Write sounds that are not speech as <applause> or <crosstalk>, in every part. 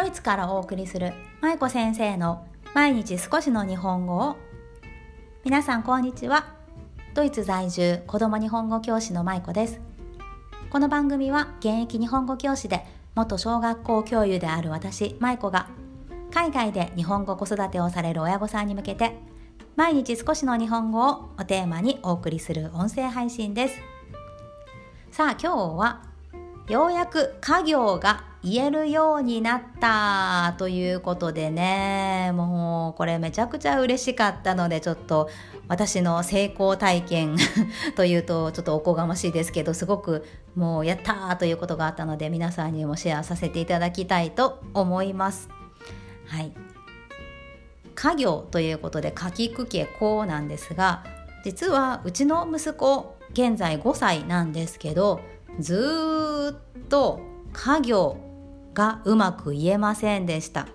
ドイツからお送りする舞子先生の毎日少しの日本語を。皆さんこんにちは。ドイツ在住子供日本語教師の舞子です。この番組は現役日本語教師で元小学校教諭である私舞子が海外で日本語子育てをされる親御さんに向けて毎日少しの日本語をおテーマにお送りする音声配信です。さあ今日はようやく家業が言えるようになったということでねもうこれめちゃくちゃ嬉しかったのでちょっと私の成功体験 <laughs> というとちょっとおこがましいですけどすごくもうやったーということがあったので皆さんにもシェアさせていただきたいと思います。はい家業ということでかきくけこうなんですが実はうちの息子現在5歳なんですけどずっと家業がうまく言えませんでした。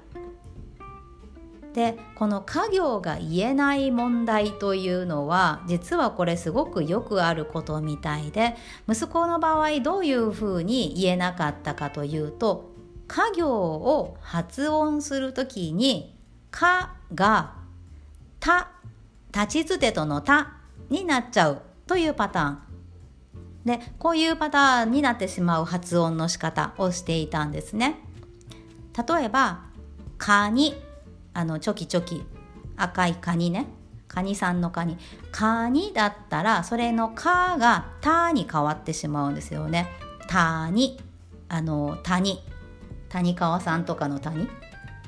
でこの家業が言えない問題というのは実はこれすごくよくあることみたいで息子の場合どういうふうに言えなかったかというと家業を発音するときに「か」が「た」立ちつてとの「た」になっちゃうというパターン。でこういうパターンになってしまう発音の仕方をしていたんですね。例えば「カニ」あのチョキチョキ。赤いカニね。カニさんのカニ。カニだったらそれの「か」が「た」に変わってしまうんですよね「たに」あの「谷」谷川さんとかの谷。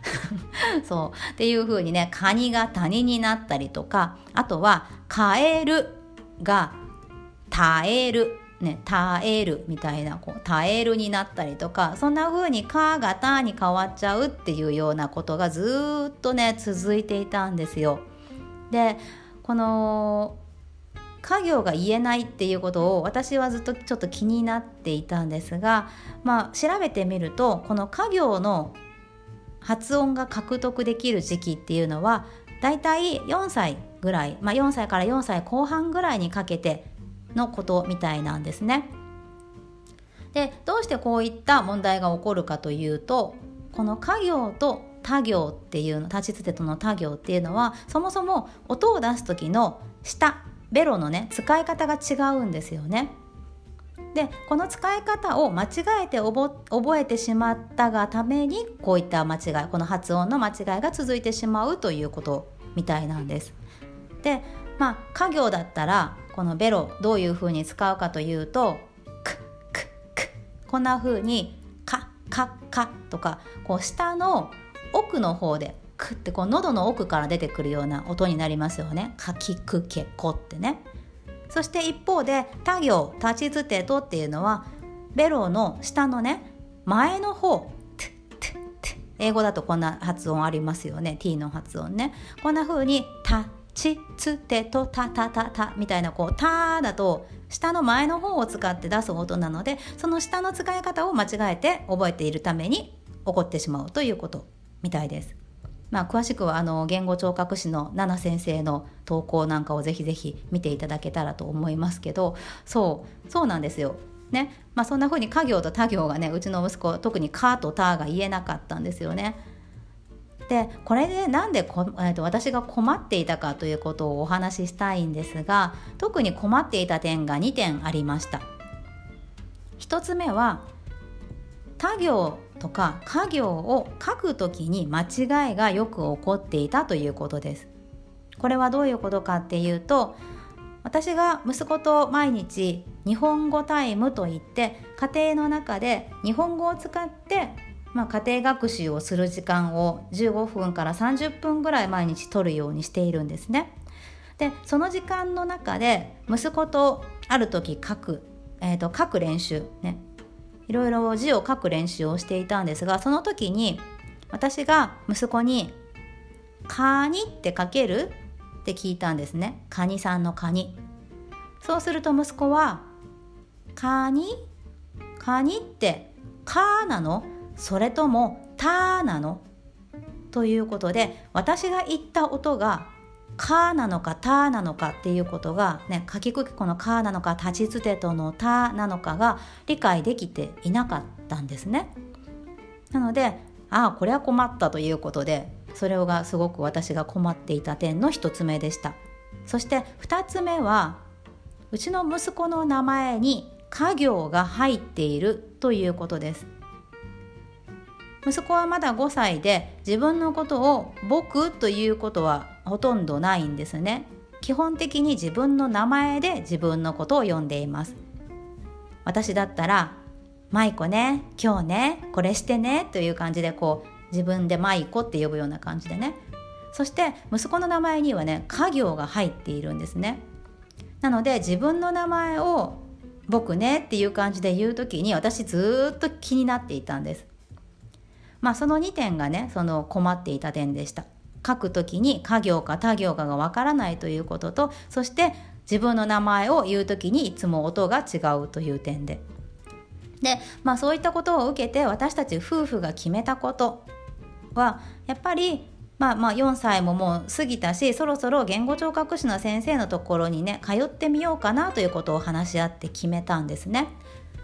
<laughs> そう。っていう風にねカニが谷になったりとかあとは「カエル」が「耐える」ね、耐えるみたいなこう耐えるになったりとかそんな風に「か」が「た」に変わっちゃうっていうようなことがずっとね続いていたんですよ。でこの家業が言えないっていうことを私はずっとちょっと気になっていたんですが、まあ、調べてみるとこの家業の発音が獲得できる時期っていうのはだいたい4歳ぐらい、まあ、4歳から4歳後半ぐらいにかけてのことみたいなんですね。でどうしてこういった問題が起こるかというとこの家業と他行っていうの立ちつてとの他行っていうのはそもそも音を出す時の下ベロのね使い方が違うんですよね。でこの使い方を間違えて覚えてしまったがためにこういった間違いこの発音の間違いが続いてしまうということみたいなんです。でまあ家業だったらこのベロどういうふうに使うかというとクククこんなふうにカカカとかこう下の奥の方でクってこう喉の奥から出てくるような音になりますよね。かきくけこってね。そして一方で他行立ちつてとっていうのはベロの下のね前の方英語だとこんな発音ありますよね t の発音ねこんな風に「たちつてとたたたたみたいなこう「た」だと下の前の方を使って出す音なのでその下の使い方を間違えて覚えているために起こってしまうということみたいです。まあ、詳しくはあの言語聴覚士の奈々先生の投稿なんかをぜひぜひ見ていただけたらと思いますけどそうそうなんですよ。ねまあ、そんな風に家業と他行がねうちの息子特に「か」と「た」が言えなかったんですよね。でこれでなんでこ、えー、と私が困っていたかということをお話ししたいんですが特に困っていた点が2点ありました。1つ目は他行とか家業を書くときに間違いがよく起こっていたということです。これはどういうことかっていうと私が息子と毎日日本語タイムといって家庭の中で日本語を使ってまあ、家庭学習をする時間を15分から30分ぐらい毎日取るようにしているんですね。でその時間の中で息子とある時書く、えーと、書く練習ね。いろいろ字を書く練習をしていたんですがその時に私が息子に「カニ」って書ける？って聞いたんですね。カニさんのカニ。そうすると息子は「カニ？カニってカーなの？それとも「た」なの？ということで私が言った音が「か」なのか「た」なのかっていうことがね書きくきこの「か」なのか立ちつてとの「た」なのかが理解できていなかったんですね。なのでああこれは困ったということでそれがすごく私が困っていた点の1つ目でした。そして2つ目はうちの息子の名前に家業が入っているということです。息子はまだ5歳で自分のことを僕ということはほとんどないんですね。基本的に自分の名前で自分のことを呼んでいます。私だったら「舞子ね今日ねこれしてね」という感じでこう自分で舞子って呼ぶような感じでね。そして息子の名前にはね家業が入っているんですね。なので自分の名前を僕ねっていう感じで言う時に私ずっと気になっていたんです。まあその2点がねその困っていた点でした書く時に家業か他行かがわからないということとそして自分の名前を言う時にいつも音が違うという点ででまあそういったことを受けて私たち夫婦が決めたことはやっぱりまあまあ4歳ももう過ぎたしそろそろ言語聴覚士の先生のところにね通ってみようかなということを話し合って決めたんですね。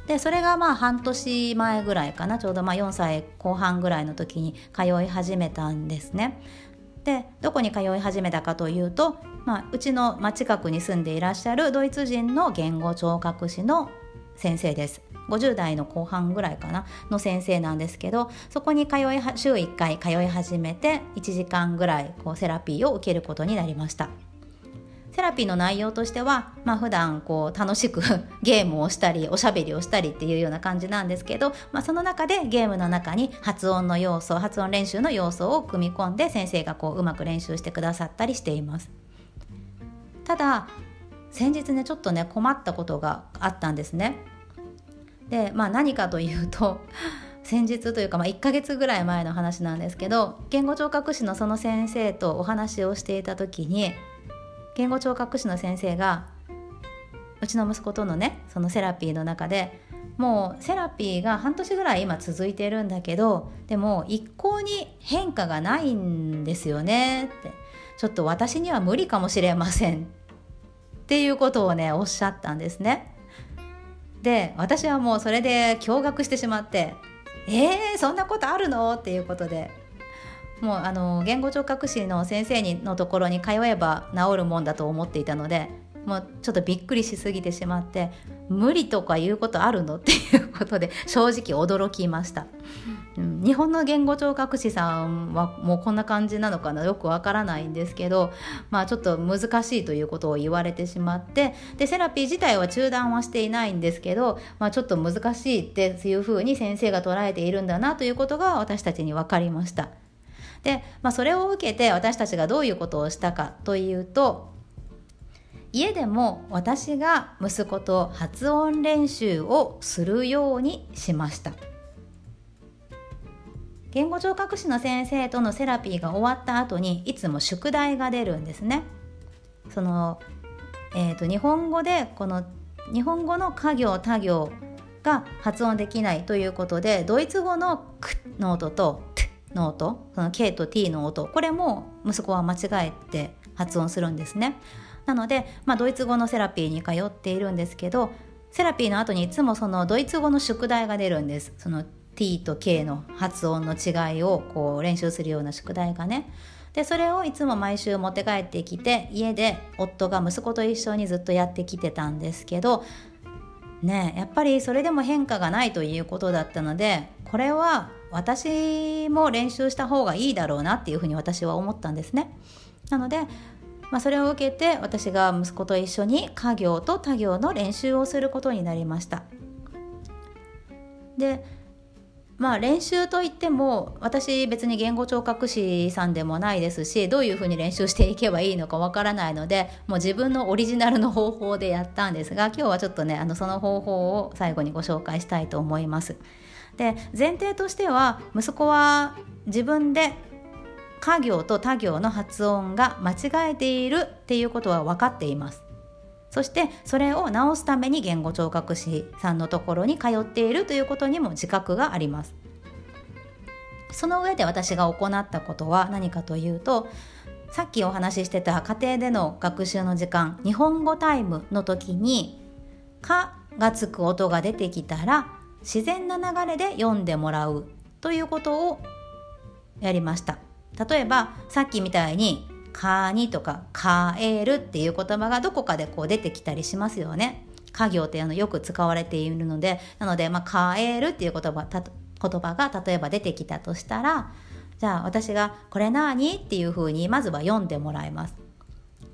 でそれがまあ半年前ぐらいかなちょうどまあ4歳後半ぐらいの時に通い始めたんですね。でどこに通い始めたかというと、まあ、うちの、近くに住んでいらっしゃるドイツ人の言語聴覚士の先生です。50代の後半ぐらいかなの先生なんですけどそこに通い週1回通い始めて1時間ぐらいこうセラピーを受けることになりましたセラピーの内容としては、まあ普段こう楽しく <laughs> ゲームをしたりおしゃべりをしたりっていうような感じなんですけど、まあ、その中でゲームの中に発音の要素発音練習の要素を組み込んで先生がこううまく練習してくださったりしています。ただ先日ねちょっとね困ったことがあったんですね。で、まあ、何かというと先日というか、まあ、1ヶ月ぐらい前の話なんですけど言語聴覚士のその先生とお話をしていた時に言語聴覚士の先生がうちの息子とのねそのセラピーの中でもうセラピーが半年ぐらい今続いてるんだけどでも一向に変化がないんですよねってちょっと私には無理かもしれませんっていうことをねおっしゃったんですね。で私はもうそれで驚愕してしまって「えー、そんなことあるの?」っていうことでもうあの言語聴覚士の先生にのところに通えば治るもんだと思っていたのでもうちょっとびっくりしすぎてしまって無理とか言うことあるの？っていうことで正直驚きました、うん、日本の言語聴覚士さんはもうこんな感じなのかな？よくわからないんですけどまあちょっと難しいということを言われてしまってでセラピー自体は中断はしていないんですけど、まあ、ちょっと難しいっていうふうに先生が捉えているんだなということが私たちに分かりました。で、まあ、それを受けて私たちがどういうことをしたかというと家でも私が息子と発音練習をするようにしました。言語聴覚士の先生とのセラピーが終わった後にいつも宿題が出るんですね。その、えーと、日本語でこの日本語の家行他行が発音できないということでドイツ語の「ク」の音と「」の音その K と T の音これも息子は間違えて発音するんですね。なので、まあ、ドイツ語のセラピーに通っているんですけどセラピーの後にいつもそのドイツ語の宿題が出るんです。その T と K の発音の違いをこう練習するような宿題がね。でそれをいつも毎週持って帰ってきて家で夫が息子と一緒にずっとやってきてたんですけどねやっぱりそれでも変化がないということだったのでこれは私も練習した方がいいだろうなっていうふうに私は思ったんですね。なのでまあ、それを受けて私が息子と一緒に家業と他行の練習をすることになりましたでまあ練習といっても私別に言語聴覚士さんでもないですしどういうふうに練習していけばいいのかわからないのでもう自分のオリジナルの方法でやったんですが今日はちょっとねあのその方法を最後にご紹介したいと思います。で前提としては息子は自分で家行と他行の発音が間違えているっていうことは分かっています。そしてそれを直すために言語聴覚士さんのところに通っているということにも自覚があります。その上で私が行ったことは何かというとさっきお話ししてた家庭での学習の時間日本語タイムの時に「か」がつく音が出てきたら自然な流れで読んでもらうということをやりました例えばさっきみたいに「カニ」とか「カエル」っていう言葉がどこかでこう出てきたりしますよね家業ってあのよく使われているのでなので、まあ、カエルっていう言葉言葉が例えば出てきたとしたらじゃあ私が「これ何?」っていうふうにまずは読んでもらいます。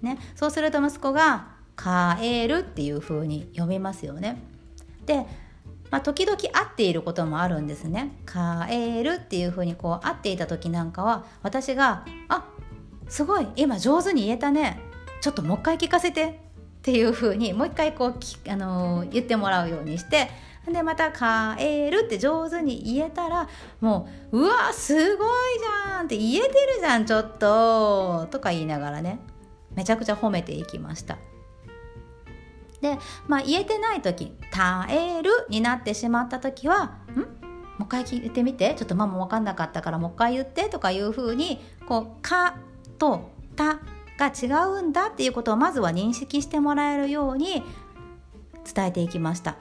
ね、そうすると息子が「カエル」っていうふうに読みますよね。で、まあ、時々合っていることもあるんですね。カエルっていうふうにこう合っていた時なんかは私が「あすごい今上手に言えたね。ちょっともう一回聞かせて」っていうふうにもう一回こうあのー、言ってもらうようにして。でまた「カエル」って上手に言えたらもう「うわすごいじゃん」って言えてるじゃんちょっと。とか言いながらね。めちゃくちゃ褒めていきました。で、まあ、言えてない時「たえる」になってしまった時は「ん？もう一回聞いてみてちょっとママ分かんなかったからもう一回言って」とかいうふうにこう「か」と「た」が違うんだっていうことをまずは認識してもらえるように伝えていきました。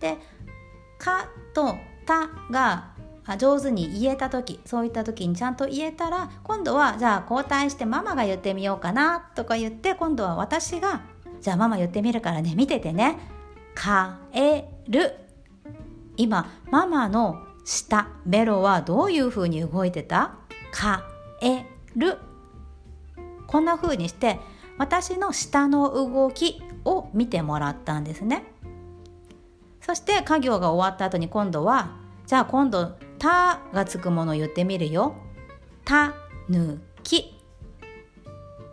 で「か」と「た」が上手に言えた時そういった時にちゃんと言えたら今度はじゃあ交代してママが言ってみようかなとか言って今度は私がじゃあママ言ってみるからね。見ててね「かえる」今ママの下。ベロはどういう風に動いてた？かえるこんな風にして私の下の動きを見てもらったんですね。そして家業が終わった後に今度はじゃあ今度「た」がつくものを言ってみるよ。たぬき。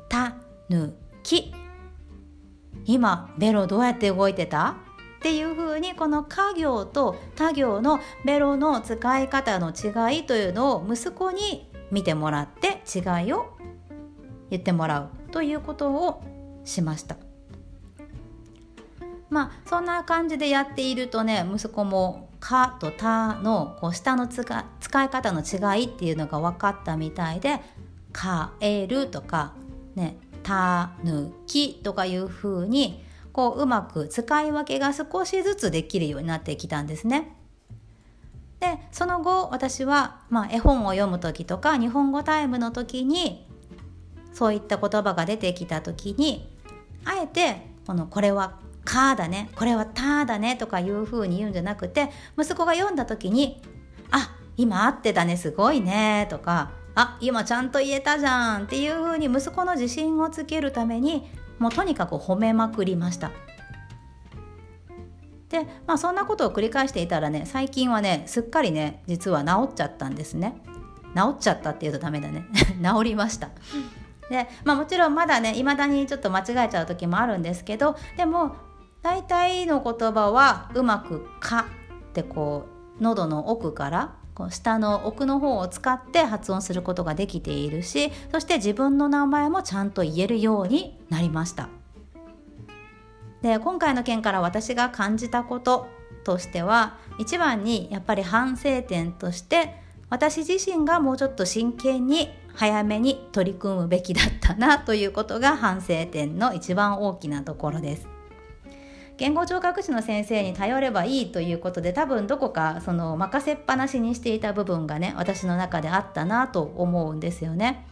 たぬき。今ベロどうやって動いてた？っていうふうにこの家業と他行のベロの使い方の違いというのを息子に見てもらって違いを言ってもらうということをしました。まあそんな感じでやっているとね息子も「か」と「た」のこう下の使い方の違いっていうのが分かったみたいで「かえる」とかね「たぬき」とかいう風にこううまく使い分けが少しずつできるようになってきたんですね。でその後私は、まあ、絵本を読む時とか日本語タイムの時にそういった言葉が出てきた時にあえてこのこれはかだねこれはただねとかいう風に言うんじゃなくて息子が読んだ時にあ今合ってたねすごいねとかあ今ちゃんと言えたじゃんっていう風に息子の自信をつけるためにもうとにかく褒めまくりました。でまあそんなことを繰り返していたらね最近はねすっかりね実は治っちゃったんですね。治っちゃったっていうとダメだね。<laughs> 治りました。でまあもちろんまだね未だにちょっと間違えちゃう時もあるんですけどでも大体の言葉はうまく「か」ってこう喉の奥からこう下の奥の方を使って発音することができているしそして自分の名前もちゃんと言えるようになりました。で今回の件から私が感じたこととしては一番にやっぱり反省点として私自身がもうちょっと真剣に早めに取り組むべきだったなということが反省点の一番大きなところです。言語聴覚士の先生に頼ればいいということで多分どこかその任せっぱなしにしていた部分がね私の中であったなと思うんですよね。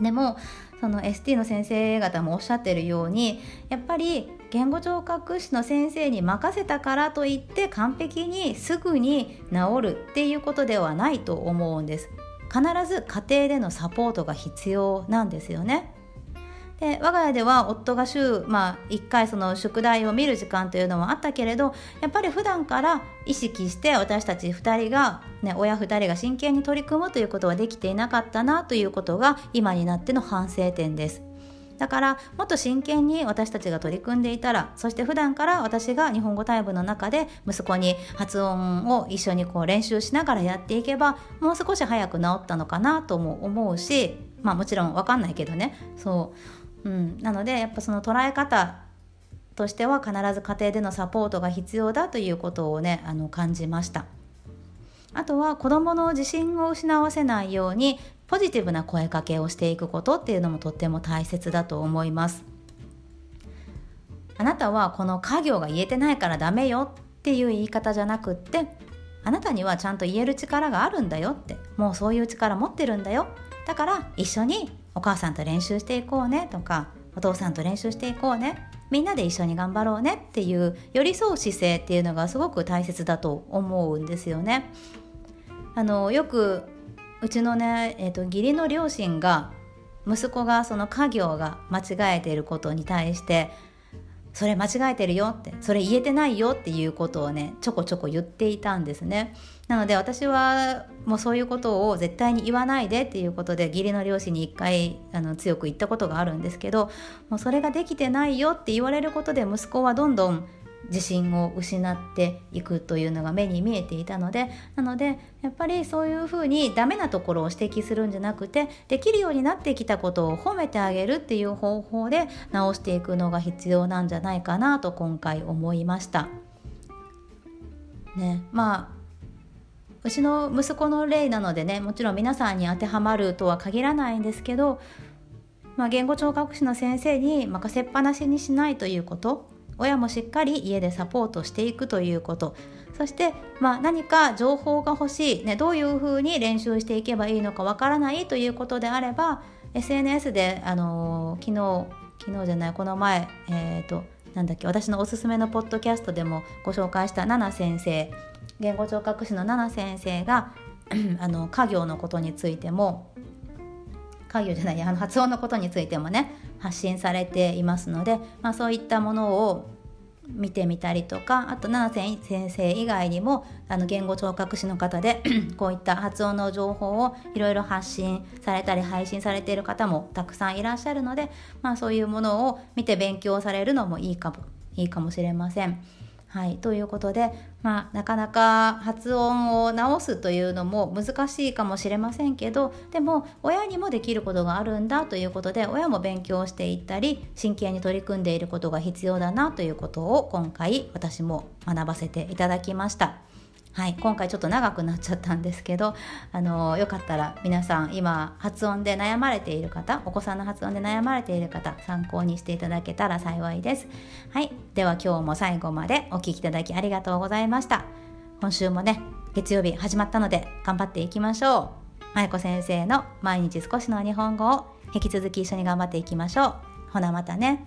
でもその ST の先生方もおっしゃってるようにやっぱり言語聴覚士の先生に任せたからといって完璧にすぐに治るっていうことではないと思うんです必ず家庭でのサポートが必要なんですよねで我が家では夫が週、まあ、1回その宿題を見る時間というのはあったけれどやっぱり普段から意識して私たち2人が、ね、親2人が真剣に取り組むということはできていなかったなということが今になっての反省点です。だからもっと真剣に私たちが取り組んでいたらそして普段から私が日本語タイプの中で息子に発音を一緒にこう練習しながらやっていけばもう少し早く治ったのかなとも思うしまあもちろん分かんないけどねそううん、なのでやっぱその捉え方としては必ず家庭でのサポートが必要だということをねあの感じました。あとは子どもの自信を失わせないようにポジティブな声かけをしていくことっていうのもとっても大切だと思います。あなたはこの家業が言えてないからダメよっていう言い方じゃなくってあなたにはちゃんと言える力があるんだよってもうそういう力持ってるんだよ。だから一緒にお母さんと練習していこうねとかお父さんと練習していこうねみんなで一緒に頑張ろうねっていう寄り添う姿勢っていうのがすごく大切だと思うんですよね。あのよくうちのね、えーと、義理の両親が息子がその家業が間違えていることに対してそれ間違えてるよってそれ言えてないよっていうことをねちょこちょこ言っていたんですね。なので私はもうそういうことを絶対に言わないでっていうことで義理の両親に一回あの強く言ったことがあるんですけどもうそれができてないよって言われることで息子はどんどん自信を失っていくというのが目に見えていたのでなのでやっぱりそういうふうにダメなところを指摘するんじゃなくてできるようになってきたことを褒めてあげるっていう方法で直していくのが必要なんじゃないかなと今回思いました。ね、まあうちの息子の例なのでねもちろん皆さんに当てはまるとは限らないんですけど、まあ、言語聴覚士の先生に任せっぱなしにしないということ親もしっかり家でサポートしていくということ。そして、まあ、何か情報が欲しい、ね、どういうふうに練習していけばいいのかわからないということであれば SNS で、あのー、昨日昨日じゃないこの前、えーと、なんだっけ私のおすすめのポッドキャストでもご紹介した奈々先生言語聴覚士の奈々先生が <clears throat> あの家業のことについても家業じゃないあの発音のことについてもね発信されていますので、まあ、そういったものを見てみたりとかあと七瀬先生以外にもあの言語聴覚士の方で <clears throat> こういった発音の情報をいろいろ発信されたり配信されている方もたくさんいらっしゃるので、まあ、そういうものを見て勉強されるのもいいかもいいかもしれません。はい、ということで、まあ、なかなか発音を直すというのも難しいかもしれませんけどでも親にもできることがあるんだということで親も勉強していったり真剣に取り組んでいることが必要だなということを今回私も学ばせていただきました。はい、今回ちょっと長くなっちゃったんですけどあのよかったら皆さん今発音で悩まれている方お子さんの発音で悩まれている方参考にしていただけたら幸いです。はい、では今日も最後までお聴きいただきありがとうございました。今週もね月曜日始まったので頑張っていきましょう。まゆこ先生の毎日少しの日本語を引き続き一緒に頑張っていきましょう。ほなまたね。